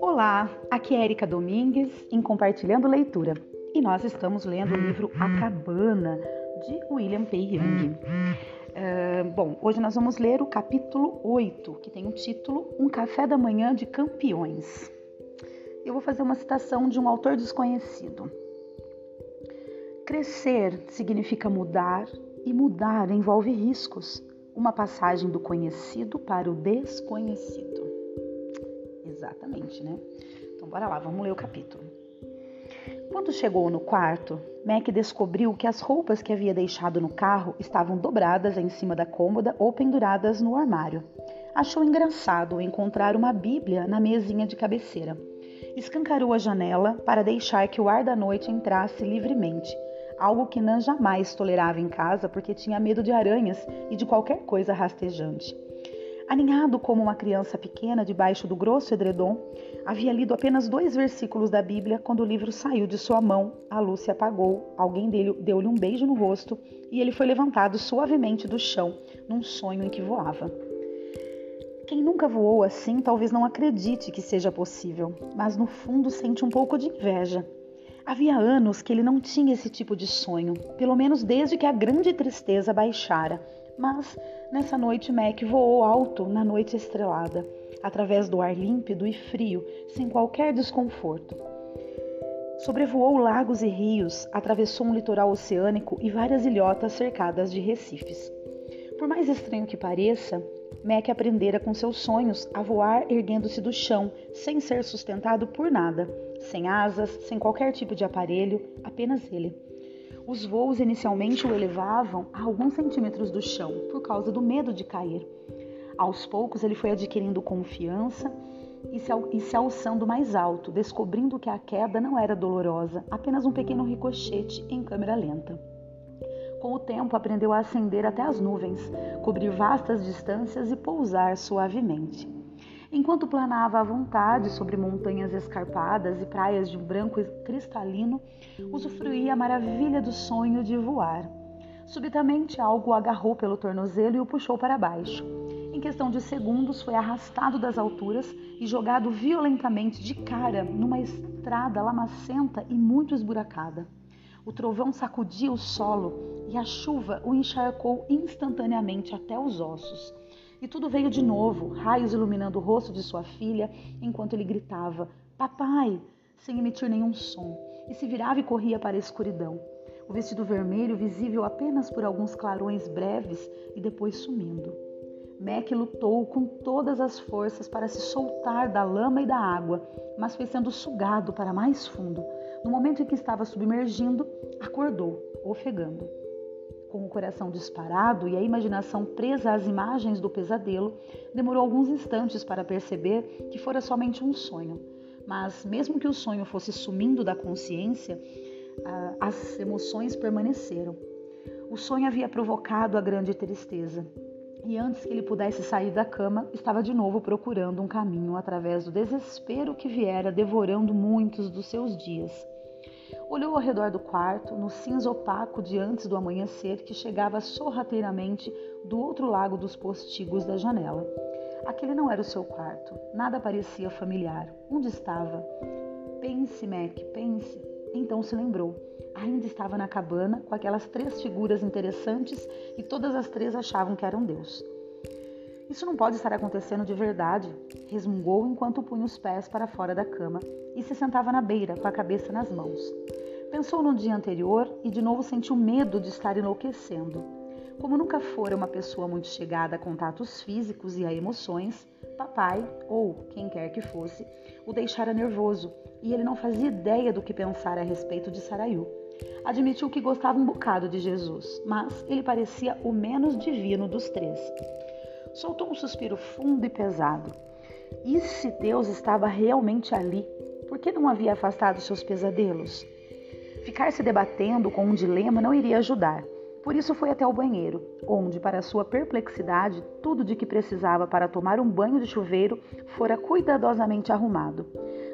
Olá, aqui é Erika Domingues em Compartilhando Leitura e nós estamos lendo o livro A Cabana de William P. Young. Uh, bom, hoje nós vamos ler o capítulo 8, que tem o título Um Café da Manhã de Campeões. Eu vou fazer uma citação de um autor desconhecido. Crescer significa mudar e mudar envolve riscos, uma passagem do conhecido para o desconhecido. Exatamente, né? Então bora lá, vamos ler o capítulo. Quando chegou no quarto, Mac descobriu que as roupas que havia deixado no carro estavam dobradas em cima da cômoda ou penduradas no armário. Achou engraçado encontrar uma Bíblia na mesinha de cabeceira. Escancarou a janela para deixar que o ar da noite entrasse livremente, algo que Nan jamais tolerava em casa porque tinha medo de aranhas e de qualquer coisa rastejante. Aninhado como uma criança pequena debaixo do grosso edredom, havia lido apenas dois versículos da Bíblia quando o livro saiu de sua mão, a luz se apagou, alguém deu-lhe um beijo no rosto e ele foi levantado suavemente do chão, num sonho em que voava. Quem nunca voou assim talvez não acredite que seja possível, mas no fundo sente um pouco de inveja. Havia anos que ele não tinha esse tipo de sonho, pelo menos desde que a grande tristeza baixara mas nessa noite Mac voou alto na noite estrelada, através do ar límpido e frio, sem qualquer desconforto. Sobrevoou lagos e rios, atravessou um litoral oceânico e várias ilhotas cercadas de recifes. Por mais estranho que pareça, Mac aprendera com seus sonhos a voar erguendo-se do chão, sem ser sustentado por nada, sem asas, sem qualquer tipo de aparelho, apenas ele. Os voos inicialmente o elevavam a alguns centímetros do chão, por causa do medo de cair. Aos poucos, ele foi adquirindo confiança e se, alçando mais alto, descobrindo que a queda não era dolorosa, apenas um pequeno ricochete em câmera lenta. Com o tempo, aprendeu a ascender até as nuvens, cobrir vastas distâncias e pousar suavemente. Enquanto planava à vontade sobre montanhas escarpadas e praias de branco cristalino, usufruía a maravilha do sonho de voar. Subitamente algo o agarrou pelo tornozelo e o puxou para baixo. Em questão de segundos, foi arrastado das alturas e jogado violentamente de cara numa estrada lamacenta e muito esburacada. O trovão sacudia o solo e a chuva o encharcou instantaneamente até os ossos. E tudo veio de novo, raios iluminando o rosto de sua filha, enquanto ele gritava: Papai! sem emitir nenhum som, e se virava e corria para a escuridão. O vestido vermelho visível apenas por alguns clarões breves e depois sumindo. Mac lutou com todas as forças para se soltar da lama e da água, mas foi sendo sugado para mais fundo. No momento em que estava submergindo, acordou, ofegando com o coração disparado e a imaginação presa às imagens do pesadelo, demorou alguns instantes para perceber que fora somente um sonho. Mas, mesmo que o sonho fosse sumindo da consciência, as emoções permaneceram. O sonho havia provocado a grande tristeza. E antes que ele pudesse sair da cama, estava de novo procurando um caminho através do desespero que viera devorando muitos dos seus dias. Olhou ao redor do quarto, no cinza opaco de antes do amanhecer que chegava sorrateiramente do outro lado dos postigos da janela. Aquele não era o seu quarto, nada parecia familiar. Onde estava? Pense, Mac, pense. Então se lembrou. Ainda estava na cabana com aquelas três figuras interessantes e todas as três achavam que eram Deus. Isso não pode estar acontecendo de verdade, resmungou enquanto punha os pés para fora da cama e se sentava na beira, com a cabeça nas mãos. Pensou no dia anterior e de novo sentiu medo de estar enlouquecendo. Como nunca fora uma pessoa muito chegada a contatos físicos e a emoções, papai, ou quem quer que fosse, o deixara nervoso e ele não fazia ideia do que pensar a respeito de Saraiu. Admitiu que gostava um bocado de Jesus, mas ele parecia o menos divino dos três soltou um suspiro fundo e pesado. E se Deus estava realmente ali, por que não havia afastado seus pesadelos? Ficar se debatendo com um dilema não iria ajudar. Por isso foi até o banheiro, onde, para sua perplexidade, tudo de que precisava para tomar um banho de chuveiro fora cuidadosamente arrumado.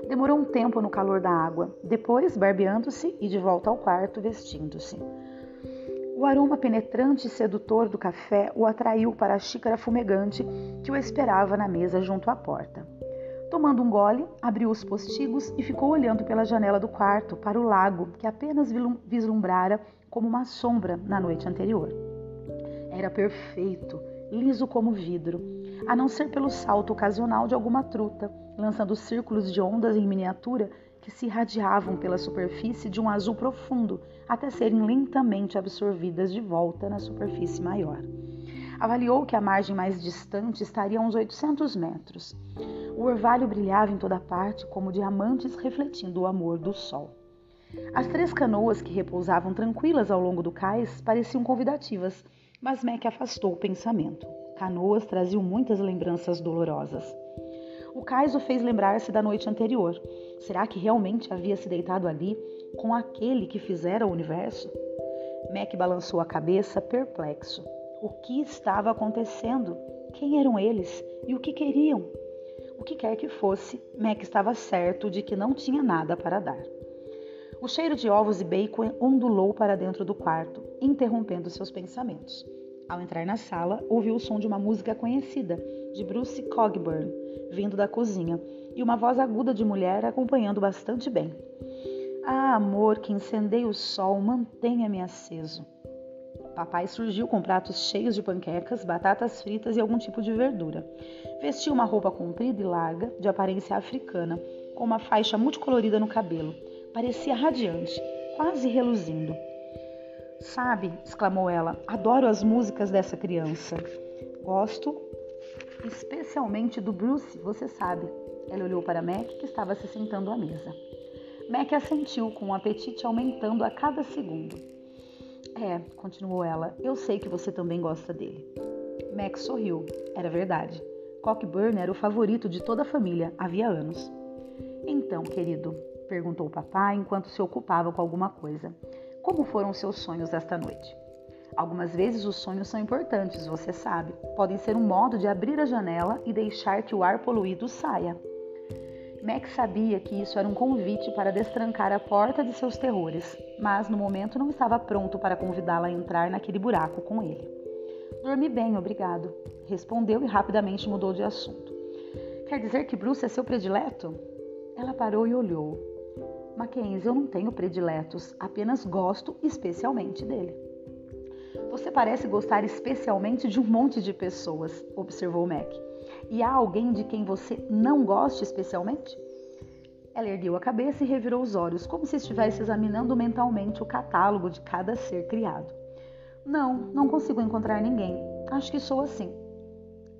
Demorou um tempo no calor da água, depois barbeando-se e de volta ao quarto vestindo-se. O aroma penetrante e sedutor do café o atraiu para a xícara fumegante que o esperava na mesa junto à porta. Tomando um gole, abriu os postigos e ficou olhando pela janela do quarto para o lago que apenas vislumbrara como uma sombra na noite anterior. Era perfeito, liso como vidro, a não ser pelo salto ocasional de alguma truta, lançando círculos de ondas em miniatura que se irradiavam pela superfície de um azul profundo até serem lentamente absorvidas de volta na superfície maior. Avaliou que a margem mais distante estaria a uns 800 metros. O orvalho brilhava em toda parte como diamantes refletindo o amor do sol. As três canoas que repousavam tranquilas ao longo do cais pareciam convidativas, mas Mac afastou o pensamento. Canoas traziam muitas lembranças dolorosas. O cais o fez lembrar-se da noite anterior. Será que realmente havia se deitado ali com aquele que fizera o universo? Mac balançou a cabeça, perplexo. O que estava acontecendo? Quem eram eles e o que queriam? O que quer que fosse, Mac estava certo de que não tinha nada para dar. O cheiro de ovos e bacon ondulou para dentro do quarto, interrompendo seus pensamentos. Ao entrar na sala, ouviu o som de uma música conhecida, de Bruce Cogburn, vindo da cozinha, e uma voz aguda de mulher acompanhando bastante bem. Ah, amor, que incendeia o sol, mantenha-me aceso. Papai surgiu com pratos cheios de panquecas, batatas fritas e algum tipo de verdura. Vestia uma roupa comprida e larga, de aparência africana, com uma faixa multicolorida no cabelo. Parecia radiante, quase reluzindo. Sabe, exclamou ela, adoro as músicas dessa criança. Gosto especialmente do Bruce, você sabe. Ela olhou para Mac, que estava se sentando à mesa. Mac assentiu, com o apetite aumentando a cada segundo. É, continuou ela, eu sei que você também gosta dele. Mac sorriu. Era verdade. Cockburn era o favorito de toda a família, havia anos. Então, querido, perguntou o papai enquanto se ocupava com alguma coisa. Como foram seus sonhos esta noite? Algumas vezes os sonhos são importantes, você sabe. Podem ser um modo de abrir a janela e deixar que o ar poluído saia. Max sabia que isso era um convite para destrancar a porta de seus terrores, mas no momento não estava pronto para convidá-la a entrar naquele buraco com ele. Dormi bem, obrigado, respondeu e rapidamente mudou de assunto. Quer dizer que Bruce é seu predileto? Ela parou e olhou. Mackenzie, eu não tenho prediletos, apenas gosto especialmente dele. Você parece gostar especialmente de um monte de pessoas, observou Mac. E há alguém de quem você não goste especialmente? Ela ergueu a cabeça e revirou os olhos, como se estivesse examinando mentalmente o catálogo de cada ser criado. Não, não consigo encontrar ninguém. Acho que sou assim.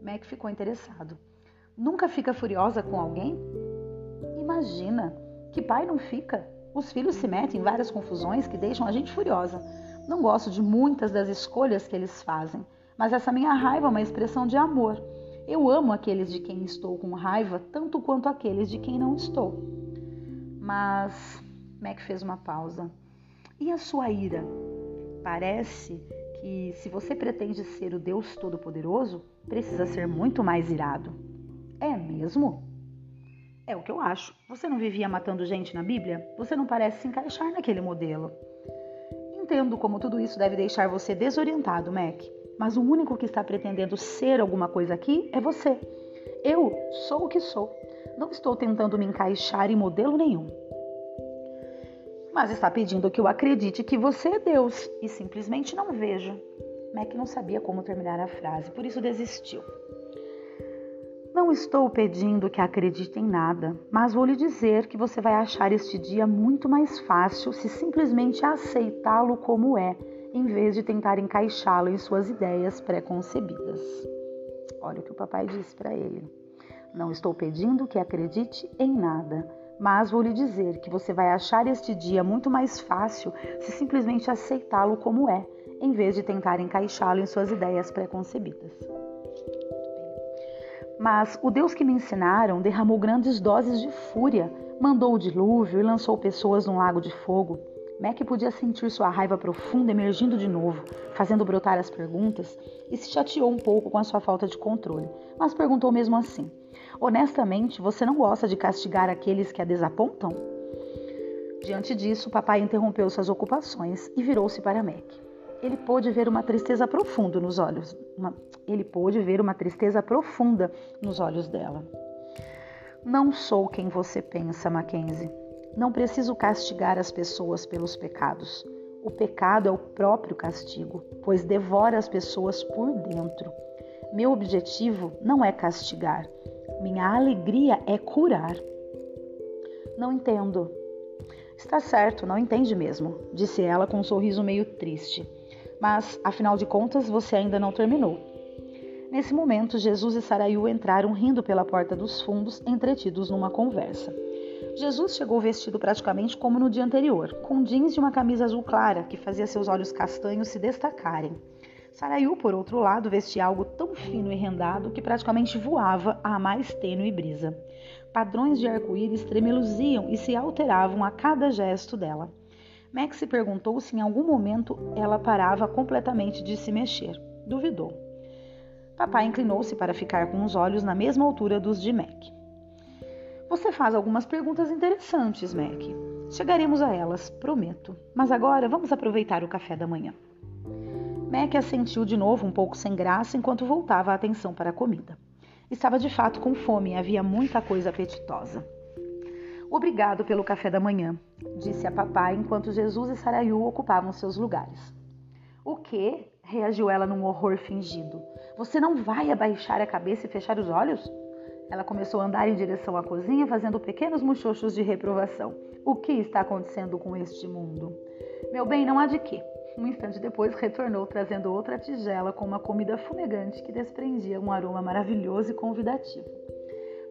Mac ficou interessado. Nunca fica furiosa com alguém? Imagina, que pai não fica? Os filhos se metem em várias confusões que deixam a gente furiosa. Não gosto de muitas das escolhas que eles fazem, mas essa minha raiva é uma expressão de amor. Eu amo aqueles de quem estou com raiva tanto quanto aqueles de quem não estou. Mas Mac fez uma pausa. E a sua ira? Parece que se você pretende ser o Deus Todo-Poderoso, precisa ser muito mais irado. É mesmo? É o que eu acho. Você não vivia matando gente na Bíblia? Você não parece se encaixar naquele modelo. Entendo como tudo isso deve deixar você desorientado, Mac, mas o único que está pretendendo ser alguma coisa aqui é você. Eu sou o que sou. Não estou tentando me encaixar em modelo nenhum. Mas está pedindo que eu acredite que você é Deus e simplesmente não veja. Mac não sabia como terminar a frase, por isso desistiu. Não estou pedindo que acredite em nada, mas vou lhe dizer que você vai achar este dia muito mais fácil se simplesmente aceitá-lo como é, em vez de tentar encaixá-lo em suas ideias pré-concebidas. Olha o que o papai disse para ele. Não estou pedindo que acredite em nada, mas vou lhe dizer que você vai achar este dia muito mais fácil se simplesmente aceitá-lo como é, em vez de tentar encaixá-lo em suas ideias pré-concebidas. Mas o Deus que me ensinaram derramou grandes doses de fúria, mandou o dilúvio e lançou pessoas num lago de fogo. Mac podia sentir sua raiva profunda emergindo de novo, fazendo brotar as perguntas, e se chateou um pouco com a sua falta de controle, mas perguntou mesmo assim: Honestamente, você não gosta de castigar aqueles que a desapontam? Diante disso, papai interrompeu suas ocupações e virou-se para Mac. ele pôde ver uma tristeza profunda nos olhos. Uma, ele pôde ver uma tristeza profunda nos olhos dela. Não sou quem você pensa, Mackenzie. Não preciso castigar as pessoas pelos pecados. O pecado é o próprio castigo, pois devora as pessoas por dentro. Meu objetivo não é castigar, minha alegria é curar. Não entendo. Está certo, não entende mesmo, disse ela com um sorriso meio triste. Mas, afinal de contas, você ainda não terminou. Nesse momento, Jesus e Saraiu entraram rindo pela porta dos fundos, entretidos numa conversa. Jesus chegou vestido praticamente como no dia anterior, com jeans e uma camisa azul clara que fazia seus olhos castanhos se destacarem. Saraiu, por outro lado, vestia algo tão fino e rendado que praticamente voava à mais tênue brisa. Padrões de arco-íris tremeluziam e se alteravam a cada gesto dela. Max se perguntou se em algum momento ela parava completamente de se mexer. Duvidou. Papai inclinou-se para ficar com os olhos na mesma altura dos de Mac. Você faz algumas perguntas interessantes, Mac. Chegaremos a elas, prometo. Mas agora vamos aproveitar o café da manhã. Mac assentiu de novo, um pouco sem graça, enquanto voltava a atenção para a comida. Estava de fato com fome e havia muita coisa apetitosa. Obrigado pelo café da manhã, disse a papai enquanto Jesus e Saraiu ocupavam seus lugares. O quê? reagiu ela num horror fingido. Você não vai abaixar a cabeça e fechar os olhos? Ela começou a andar em direção à cozinha, fazendo pequenos muxoxos de reprovação. O que está acontecendo com este mundo? Meu bem, não há de quê. Um instante depois, retornou trazendo outra tigela com uma comida fumegante que desprendia um aroma maravilhoso e convidativo.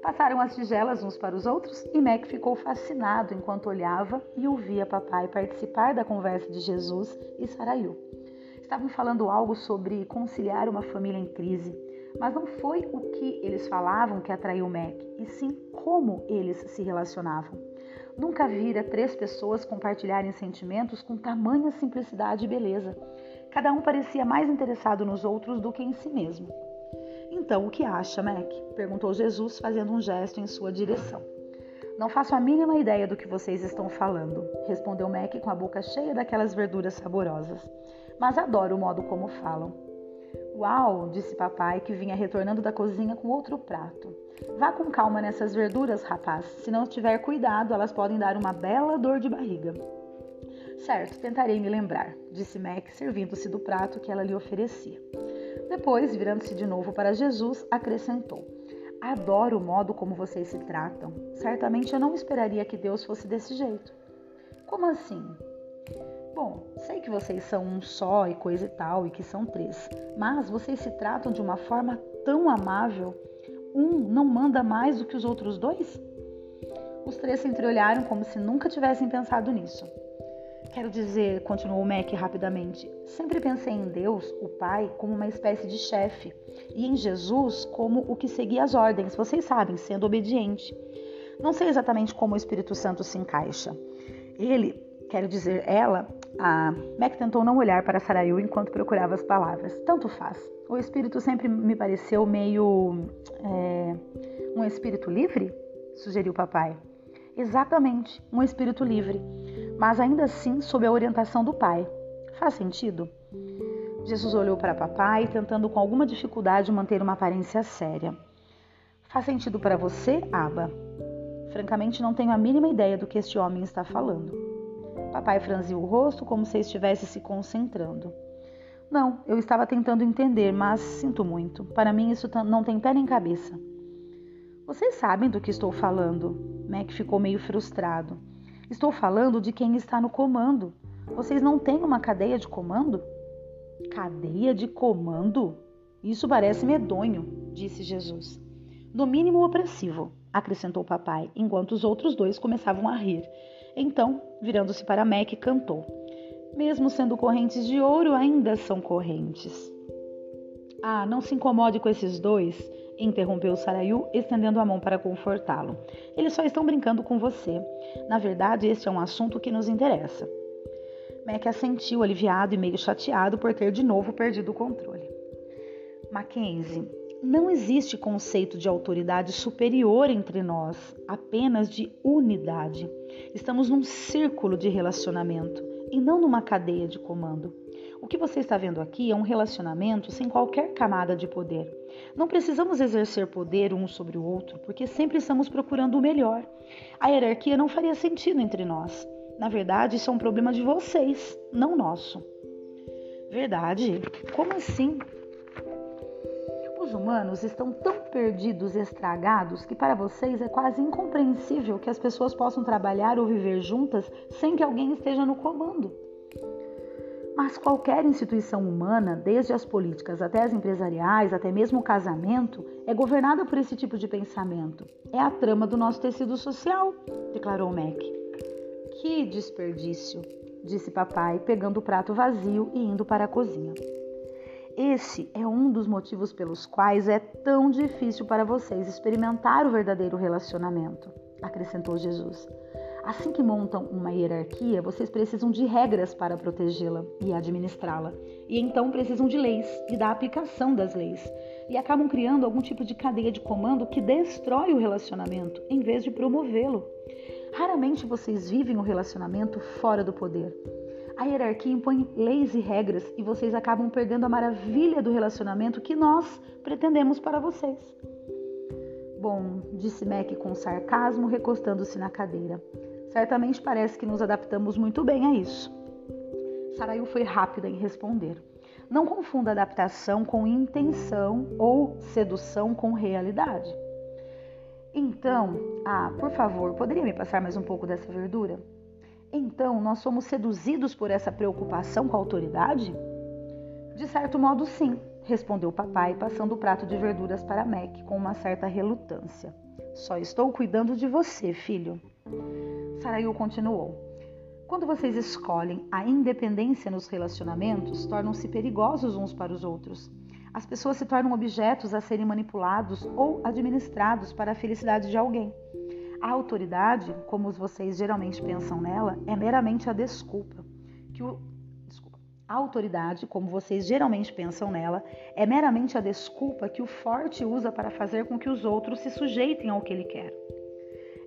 Passaram as tigelas uns para os outros e Mac ficou fascinado enquanto olhava e ouvia papai participar da conversa de Jesus e Saraiu. Estavam falando algo sobre conciliar uma família em crise, mas não foi o que eles falavam que atraiu Mac, e sim como eles se relacionavam. Nunca vira três pessoas compartilharem sentimentos com tamanha simplicidade e beleza. Cada um parecia mais interessado nos outros do que em si mesmo. Então, o que acha, Mac? perguntou Jesus, fazendo um gesto em sua direção. Não faço a mínima ideia do que vocês estão falando, respondeu Mac com a boca cheia daquelas verduras saborosas. Mas adoro o modo como falam. Uau, disse papai, que vinha retornando da cozinha com outro prato. Vá com calma nessas verduras, rapaz. Se não tiver cuidado, elas podem dar uma bela dor de barriga. Certo, tentarei me lembrar, disse Mac, servindo-se do prato que ela lhe oferecia. Depois, virando-se de novo para Jesus, acrescentou: Adoro o modo como vocês se tratam. Certamente eu não esperaria que Deus fosse desse jeito. Como assim? Sei que vocês são um só e coisa e tal, e que são três, mas vocês se tratam de uma forma tão amável. Um não manda mais do que os outros dois? Os três se entreolharam como se nunca tivessem pensado nisso. Quero dizer, continuou Mac rapidamente, sempre pensei em Deus, o Pai, como uma espécie de chefe, e em Jesus como o que seguia as ordens, vocês sabem, sendo obediente. Não sei exatamente como o Espírito Santo se encaixa. Ele Quero dizer, ela, a Mac tentou não olhar para Saraiu enquanto procurava as palavras. Tanto faz. O espírito sempre me pareceu meio. É, um espírito livre? sugeriu papai. Exatamente, um espírito livre, mas ainda assim sob a orientação do pai. Faz sentido? Jesus olhou para papai, tentando com alguma dificuldade manter uma aparência séria. Faz sentido para você, Aba? Francamente, não tenho a mínima ideia do que este homem está falando. Papai franziu o rosto como se estivesse se concentrando. Não, eu estava tentando entender, mas sinto muito. Para mim isso não tem pé nem cabeça. Vocês sabem do que estou falando. Mac ficou meio frustrado. Estou falando de quem está no comando. Vocês não têm uma cadeia de comando? Cadeia de comando? Isso parece medonho, disse Jesus. No mínimo opressivo, acrescentou papai, enquanto os outros dois começavam a rir então, virando-se para Mac, cantou: Mesmo sendo correntes de ouro, ainda são correntes. Ah, não se incomode com esses dois, interrompeu Saraiu, estendendo a mão para confortá-lo. Eles só estão brincando com você. Na verdade, este é um assunto que nos interessa. Mac assentiu, aliviado e meio chateado por ter de novo perdido o controle. Mackenzie, não existe conceito de autoridade superior entre nós, apenas de unidade. Estamos num círculo de relacionamento e não numa cadeia de comando. O que você está vendo aqui é um relacionamento sem qualquer camada de poder. Não precisamos exercer poder um sobre o outro, porque sempre estamos procurando o melhor. A hierarquia não faria sentido entre nós. Na verdade, isso é um problema de vocês, não nosso. Verdade? Como assim? Os humanos estão tão perdidos e estragados que para vocês é quase incompreensível que as pessoas possam trabalhar ou viver juntas sem que alguém esteja no comando. Mas qualquer instituição humana, desde as políticas até as empresariais, até mesmo o casamento, é governada por esse tipo de pensamento. É a trama do nosso tecido social, declarou Mac. Que desperdício, disse papai, pegando o prato vazio e indo para a cozinha. Esse é um dos motivos pelos quais é tão difícil para vocês experimentar o verdadeiro relacionamento, acrescentou Jesus. Assim que montam uma hierarquia, vocês precisam de regras para protegê-la e administrá-la. E então precisam de leis e da aplicação das leis. E acabam criando algum tipo de cadeia de comando que destrói o relacionamento em vez de promovê-lo. Raramente vocês vivem o relacionamento fora do poder. A hierarquia impõe leis e regras e vocês acabam perdendo a maravilha do relacionamento que nós pretendemos para vocês. Bom, disse Mac com sarcasmo, recostando-se na cadeira. Certamente parece que nos adaptamos muito bem a isso. Saraiu foi rápida em responder. Não confunda adaptação com intenção ou sedução com realidade. Então, ah, por favor, poderia me passar mais um pouco dessa verdura? Então, nós somos seduzidos por essa preocupação com a autoridade? De certo modo, sim, respondeu o papai, passando o prato de verduras para Mac com uma certa relutância. Só estou cuidando de você, filho. Sarayu continuou. Quando vocês escolhem a independência nos relacionamentos, tornam-se perigosos uns para os outros. As pessoas se tornam objetos a serem manipulados ou administrados para a felicidade de alguém. A autoridade, como vocês geralmente pensam nela, é meramente a desculpa que o desculpa. A autoridade, como vocês geralmente pensam nela, é meramente a desculpa que o forte usa para fazer com que os outros se sujeitem ao que ele quer.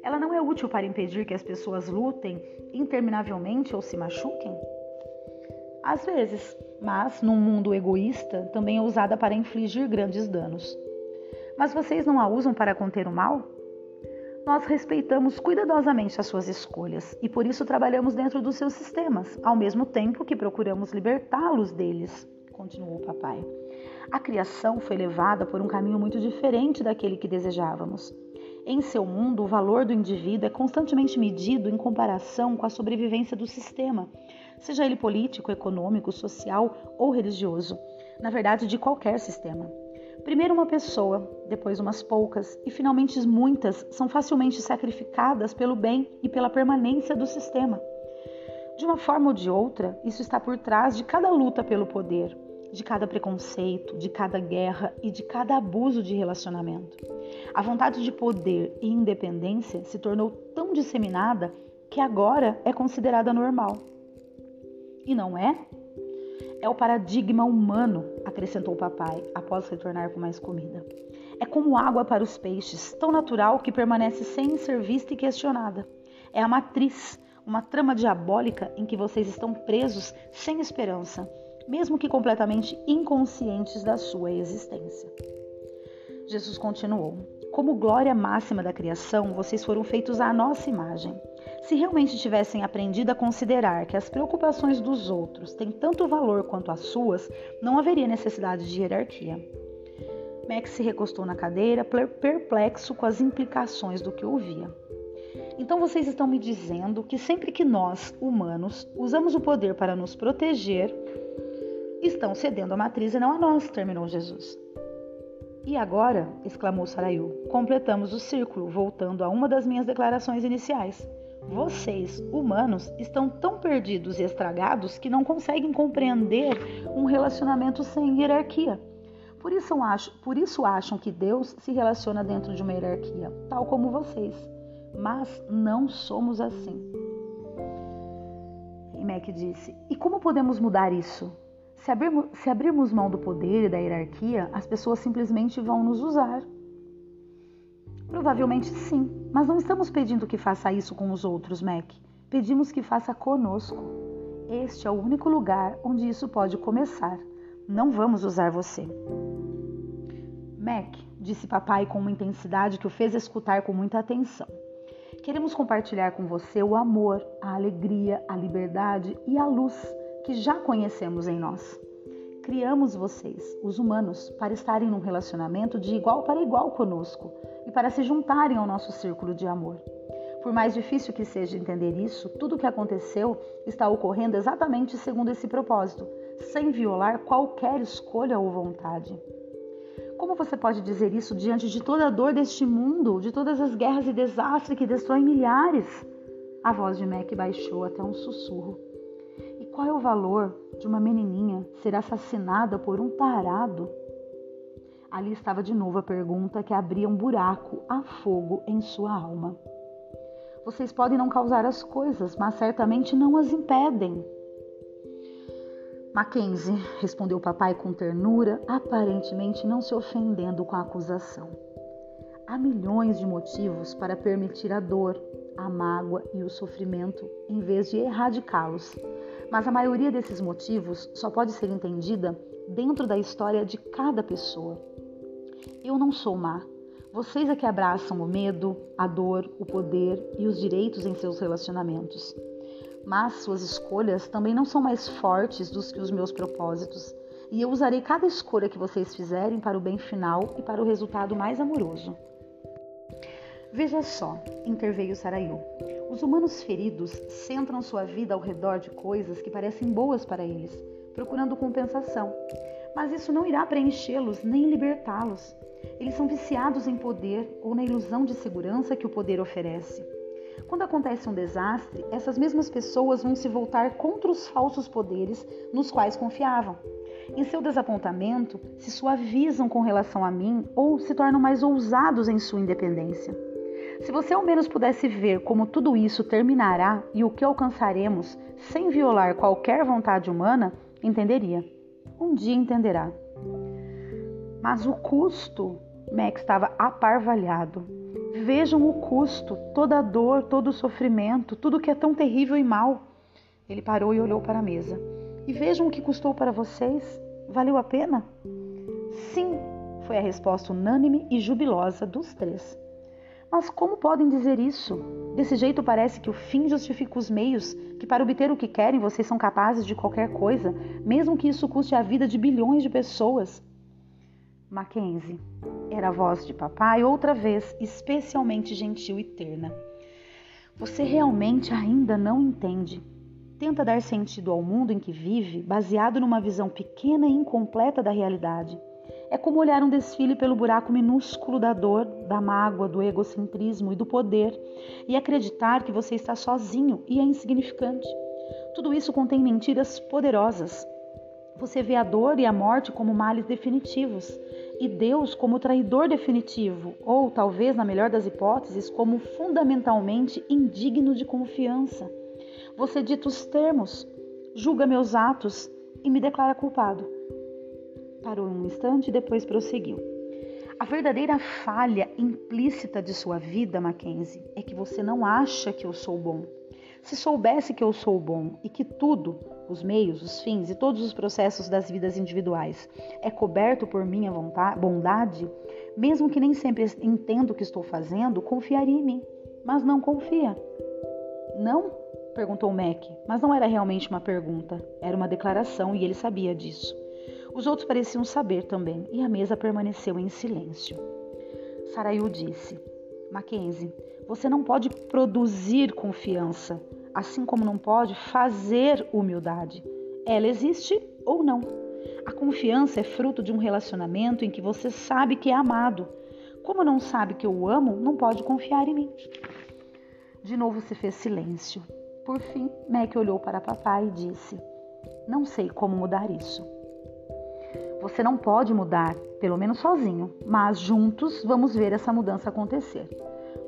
Ela não é útil para impedir que as pessoas lutem interminavelmente ou se machuquem? Às vezes, mas num mundo egoísta também é usada para infligir grandes danos. Mas vocês não a usam para conter o mal? Nós respeitamos cuidadosamente as suas escolhas e por isso trabalhamos dentro dos seus sistemas, ao mesmo tempo que procuramos libertá-los deles, continuou o papai. A criação foi levada por um caminho muito diferente daquele que desejávamos. Em seu mundo, o valor do indivíduo é constantemente medido em comparação com a sobrevivência do sistema, seja ele político, econômico, social ou religioso. Na verdade, de qualquer sistema. Primeiro uma pessoa, depois umas poucas e finalmente muitas são facilmente sacrificadas pelo bem e pela permanência do sistema. De uma forma ou de outra, isso está por trás de cada luta pelo poder, de cada preconceito, de cada guerra e de cada abuso de relacionamento. A vontade de poder e independência se tornou tão disseminada que agora é considerada normal. E não é? É o paradigma humano, acrescentou o papai, após retornar com mais comida. É como água para os peixes, tão natural que permanece sem ser vista e questionada. É a matriz, uma trama diabólica em que vocês estão presos sem esperança, mesmo que completamente inconscientes da sua existência. Jesus continuou: Como glória máxima da criação, vocês foram feitos à nossa imagem. Se realmente tivessem aprendido a considerar que as preocupações dos outros têm tanto valor quanto as suas, não haveria necessidade de hierarquia. Max se recostou na cadeira, perplexo com as implicações do que ouvia. Então vocês estão me dizendo que sempre que nós, humanos, usamos o poder para nos proteger, estão cedendo a matriz e não a nós, terminou Jesus. E agora, exclamou Sarayu, completamos o círculo, voltando a uma das minhas declarações iniciais. Vocês, humanos, estão tão perdidos e estragados que não conseguem compreender um relacionamento sem hierarquia. Por isso, por isso acham que Deus se relaciona dentro de uma hierarquia, tal como vocês. Mas não somos assim. E Mac disse: E como podemos mudar isso? Se abrirmos, se abrirmos mão do poder e da hierarquia, as pessoas simplesmente vão nos usar. Provavelmente sim, mas não estamos pedindo que faça isso com os outros, Mac. Pedimos que faça conosco. Este é o único lugar onde isso pode começar. Não vamos usar você. Mac, disse papai com uma intensidade que o fez escutar com muita atenção. Queremos compartilhar com você o amor, a alegria, a liberdade e a luz que já conhecemos em nós. Criamos vocês, os humanos, para estarem num relacionamento de igual para igual conosco e para se juntarem ao nosso círculo de amor. Por mais difícil que seja entender isso, tudo o que aconteceu está ocorrendo exatamente segundo esse propósito, sem violar qualquer escolha ou vontade. Como você pode dizer isso diante de toda a dor deste mundo, de todas as guerras e desastres que destroem milhares? A voz de Mac baixou até um sussurro. E qual é o valor de uma menininha ser assassinada por um tarado? Ali estava de novo a pergunta que abria um buraco a fogo em sua alma. Vocês podem não causar as coisas, mas certamente não as impedem. Mackenzie, respondeu o papai com ternura, aparentemente não se ofendendo com a acusação. Há milhões de motivos para permitir a dor, a mágoa e o sofrimento em vez de erradicá-los. Mas a maioria desses motivos só pode ser entendida dentro da história de cada pessoa. Eu não sou má. Vocês é que abraçam o medo, a dor, o poder e os direitos em seus relacionamentos mas suas escolhas também não são mais fortes do que os meus propósitos, e eu usarei cada escolha que vocês fizerem para o bem final e para o resultado mais amoroso. Veja só, interveio Sarayu. Os humanos feridos centram sua vida ao redor de coisas que parecem boas para eles, procurando compensação. Mas isso não irá preenchê-los nem libertá-los. Eles são viciados em poder ou na ilusão de segurança que o poder oferece. Quando acontece um desastre, essas mesmas pessoas vão se voltar contra os falsos poderes nos quais confiavam. Em seu desapontamento, se suavizam com relação a mim ou se tornam mais ousados em sua independência. Se você ao menos pudesse ver como tudo isso terminará e o que alcançaremos sem violar qualquer vontade humana, entenderia. Um dia entenderá. Mas o custo, Max estava aparvalhado. Vejam o custo, toda a dor, todo o sofrimento, tudo que é tão terrível e mal. Ele parou e olhou para a mesa. E vejam o que custou para vocês. Valeu a pena? Sim, foi a resposta unânime e jubilosa dos três. Mas como podem dizer isso? Desse jeito parece que o fim justifica os meios, que para obter o que querem vocês são capazes de qualquer coisa, mesmo que isso custe a vida de bilhões de pessoas. Mackenzie. Era a voz de papai, outra vez especialmente gentil e terna. Você realmente ainda não entende. Tenta dar sentido ao mundo em que vive, baseado numa visão pequena e incompleta da realidade. É como olhar um desfile pelo buraco minúsculo da dor, da mágoa, do egocentrismo e do poder e acreditar que você está sozinho e é insignificante. Tudo isso contém mentiras poderosas. Você vê a dor e a morte como males definitivos e Deus como traidor definitivo, ou talvez, na melhor das hipóteses, como fundamentalmente indigno de confiança. Você dita os termos, julga meus atos e me declara culpado. Parou um instante e depois prosseguiu. A verdadeira falha implícita de sua vida, Mackenzie, é que você não acha que eu sou bom. Se soubesse que eu sou bom e que tudo, os meios, os fins e todos os processos das vidas individuais é coberto por minha vontade, bondade, mesmo que nem sempre entenda o que estou fazendo, confiaria em mim. Mas não confia. Não? perguntou Mac, mas não era realmente uma pergunta, era uma declaração e ele sabia disso. Os outros pareciam saber também, e a mesa permaneceu em silêncio. Sarayu disse: Mackenzie, você não pode produzir confiança assim como não pode fazer humildade. Ela existe ou não. A confiança é fruto de um relacionamento em que você sabe que é amado. Como não sabe que eu o amo, não pode confiar em mim. De novo se fez silêncio. Por fim, Mac olhou para papai e disse: Não sei como mudar isso. Você não pode mudar, pelo menos sozinho, mas juntos vamos ver essa mudança acontecer.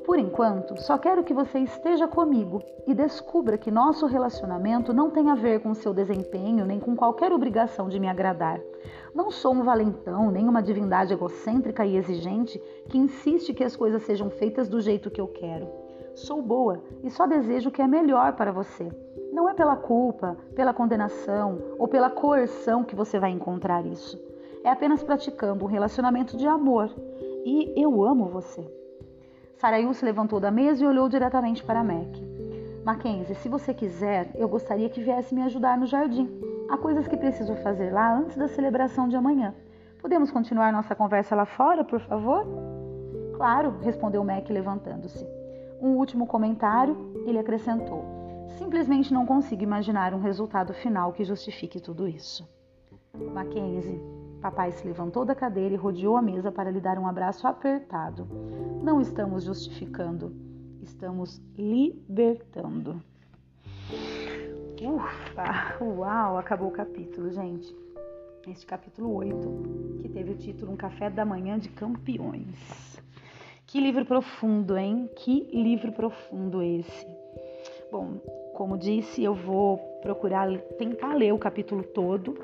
Por enquanto, só quero que você esteja comigo e descubra que nosso relacionamento não tem a ver com seu desempenho nem com qualquer obrigação de me agradar. Não sou um valentão, nem uma divindade egocêntrica e exigente que insiste que as coisas sejam feitas do jeito que eu quero. Sou boa e só desejo o que é melhor para você. Não é pela culpa, pela condenação ou pela coerção que você vai encontrar isso. É apenas praticando um relacionamento de amor. E eu amo você. Sarayu se levantou da mesa e olhou diretamente para Mac. Mackenzie, se você quiser, eu gostaria que viesse me ajudar no jardim. Há coisas que preciso fazer lá antes da celebração de amanhã. Podemos continuar nossa conversa lá fora, por favor? Claro, respondeu Mac levantando-se. Um último comentário, ele acrescentou. Simplesmente não consigo imaginar um resultado final que justifique tudo isso. Mackenzie, papai se levantou da cadeira e rodeou a mesa para lhe dar um abraço apertado. Não estamos justificando, estamos libertando. Ufa! Uau! Acabou o capítulo, gente. Este capítulo 8, que teve o título Um Café da Manhã de Campeões. Que livro profundo, hein? Que livro profundo esse. Bom, como disse, eu vou procurar tentar ler o capítulo todo,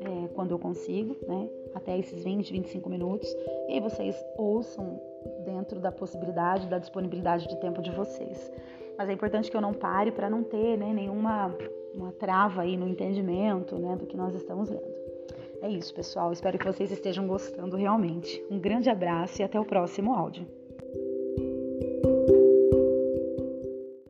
é, quando eu consigo, né? Até esses 20, 25 minutos. E aí vocês ouçam dentro da possibilidade, da disponibilidade de tempo de vocês. Mas é importante que eu não pare para não ter né, nenhuma uma trava aí no entendimento né, do que nós estamos lendo. É isso, pessoal. Espero que vocês estejam gostando realmente. Um grande abraço e até o próximo áudio.